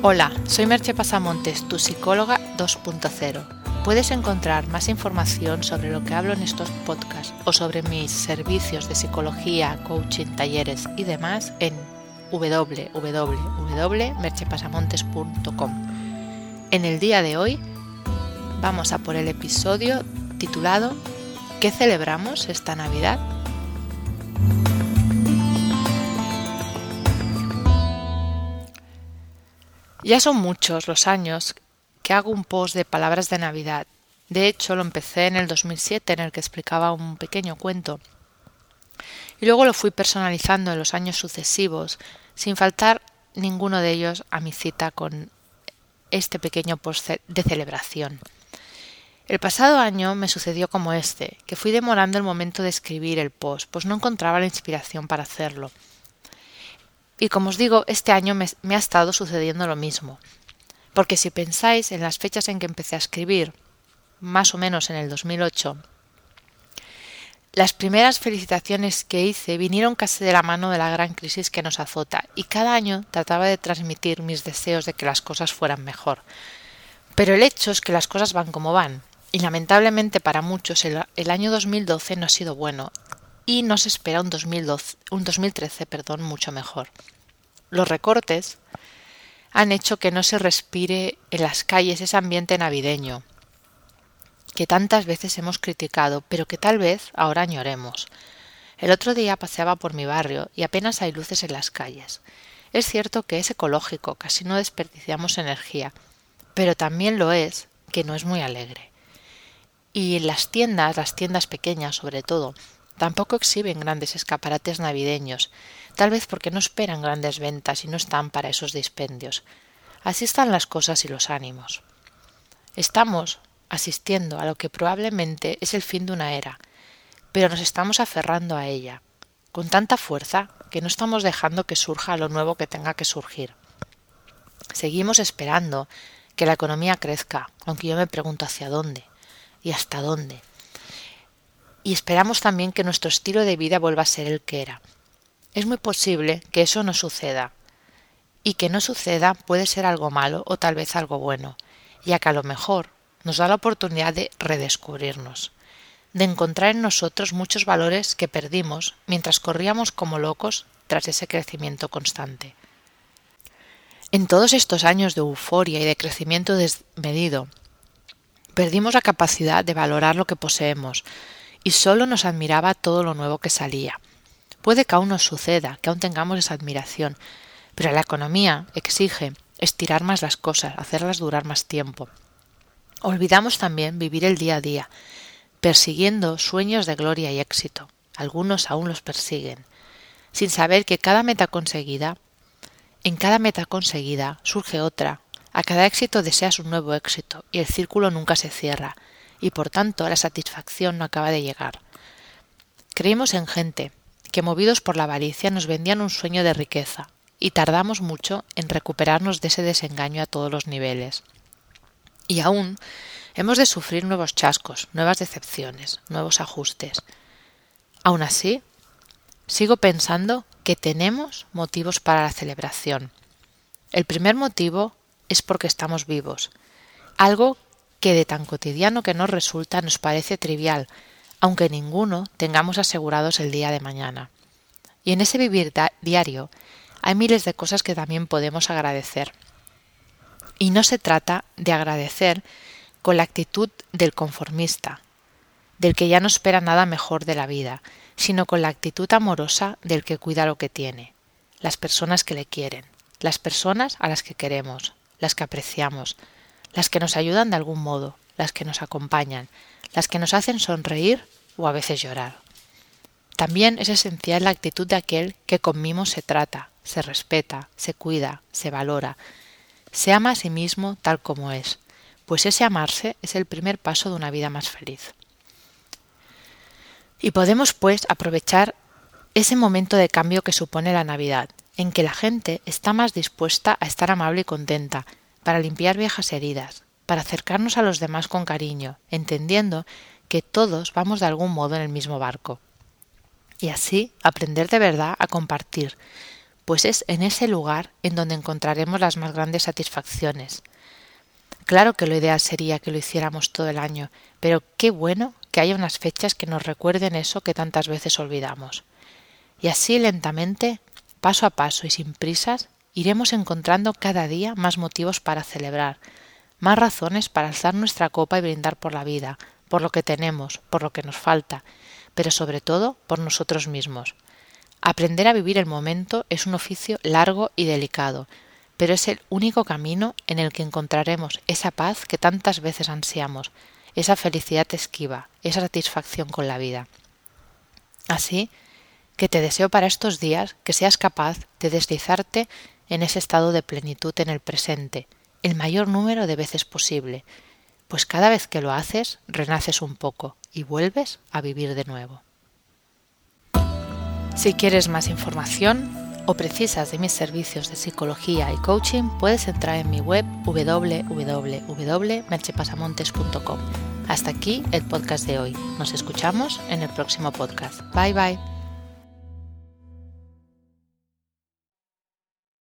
Hola, soy Merche Pasamontes, tu psicóloga 2.0. Puedes encontrar más información sobre lo que hablo en estos podcasts o sobre mis servicios de psicología, coaching, talleres y demás en www.merchepasamontes.com. En el día de hoy vamos a por el episodio titulado ¿Qué celebramos esta Navidad? Ya son muchos los años que hago un post de palabras de Navidad. De hecho, lo empecé en el 2007 en el que explicaba un pequeño cuento. Y luego lo fui personalizando en los años sucesivos, sin faltar ninguno de ellos a mi cita con este pequeño post de celebración. El pasado año me sucedió como este, que fui demorando el momento de escribir el post, pues no encontraba la inspiración para hacerlo. Y como os digo, este año me, ha estado sucediendo lo mismo. Porque si pensáis en las fechas en que empecé a escribir, más o menos en el 2008, las primeras felicitaciones que hice vinieron casi de la mano de la gran crisis que nos azota, y cada año trataba de transmitir mis deseos de que las cosas fueran mejor. Pero el hecho es que las cosas van como van, y lamentablemente para muchos el, el año 2012 no ha sido bueno, y nos espera un, 2012, un 2013 perdón, mucho mejor. Los recortes han hecho que no se respire en las calles ese ambiente navideño, que tantas veces hemos criticado, pero que tal vez ahora añoremos. El otro día paseaba por mi barrio y apenas hay luces en las calles. Es cierto que es ecológico, casi no desperdiciamos energía, pero también lo es que no es muy alegre. Y en las tiendas, las tiendas pequeñas sobre todo, tampoco exhiben grandes escaparates navideños, tal vez porque no esperan grandes ventas y no están para esos dispendios. Así están las cosas y los ánimos. Estamos, asistiendo a lo que probablemente es el fin de una era, pero nos estamos aferrando a ella, con tanta fuerza que no estamos dejando que surja lo nuevo que tenga que surgir. Seguimos esperando que la economía crezca, aunque yo me pregunto hacia dónde y hasta dónde. Y esperamos también que nuestro estilo de vida vuelva a ser el que era. Es muy posible que eso no suceda. Y que no suceda puede ser algo malo o tal vez algo bueno, ya que a lo mejor nos da la oportunidad de redescubrirnos, de encontrar en nosotros muchos valores que perdimos mientras corríamos como locos tras ese crecimiento constante. En todos estos años de euforia y de crecimiento desmedido, perdimos la capacidad de valorar lo que poseemos y solo nos admiraba todo lo nuevo que salía. Puede que aún nos suceda, que aún tengamos esa admiración, pero la economía exige estirar más las cosas, hacerlas durar más tiempo, Olvidamos también vivir el día a día, persiguiendo sueños de gloria y éxito. Algunos aún los persiguen, sin saber que cada meta conseguida, en cada meta conseguida surge otra. A cada éxito deseas un nuevo éxito y el círculo nunca se cierra y por tanto la satisfacción no acaba de llegar. Creímos en gente que movidos por la avaricia nos vendían un sueño de riqueza y tardamos mucho en recuperarnos de ese desengaño a todos los niveles. Y aún hemos de sufrir nuevos chascos, nuevas decepciones, nuevos ajustes. Aún así, sigo pensando que tenemos motivos para la celebración. El primer motivo es porque estamos vivos, algo que de tan cotidiano que nos resulta nos parece trivial, aunque ninguno tengamos asegurados el día de mañana. Y en ese vivir diario hay miles de cosas que también podemos agradecer. Y no se trata de agradecer con la actitud del conformista, del que ya no espera nada mejor de la vida, sino con la actitud amorosa del que cuida lo que tiene, las personas que le quieren, las personas a las que queremos, las que apreciamos, las que nos ayudan de algún modo, las que nos acompañan, las que nos hacen sonreír o a veces llorar. También es esencial la actitud de aquel que con mimo se trata, se respeta, se cuida, se valora, se ama a sí mismo tal como es, pues ese amarse es el primer paso de una vida más feliz. Y podemos, pues, aprovechar ese momento de cambio que supone la Navidad, en que la gente está más dispuesta a estar amable y contenta, para limpiar viejas heridas, para acercarnos a los demás con cariño, entendiendo que todos vamos de algún modo en el mismo barco. Y así aprender de verdad a compartir, pues es en ese lugar en donde encontraremos las más grandes satisfacciones. Claro que lo ideal sería que lo hiciéramos todo el año, pero qué bueno que haya unas fechas que nos recuerden eso que tantas veces olvidamos. Y así lentamente, paso a paso y sin prisas, iremos encontrando cada día más motivos para celebrar, más razones para alzar nuestra copa y brindar por la vida, por lo que tenemos, por lo que nos falta, pero sobre todo por nosotros mismos. Aprender a vivir el momento es un oficio largo y delicado, pero es el único camino en el que encontraremos esa paz que tantas veces ansiamos, esa felicidad esquiva, esa satisfacción con la vida. Así que te deseo para estos días que seas capaz de deslizarte en ese estado de plenitud en el presente, el mayor número de veces posible, pues cada vez que lo haces renaces un poco y vuelves a vivir de nuevo. Si quieres más información o precisas de mis servicios de psicología y coaching, puedes entrar en mi web www.merchepasamontes.com. Hasta aquí el podcast de hoy. Nos escuchamos en el próximo podcast. Bye bye.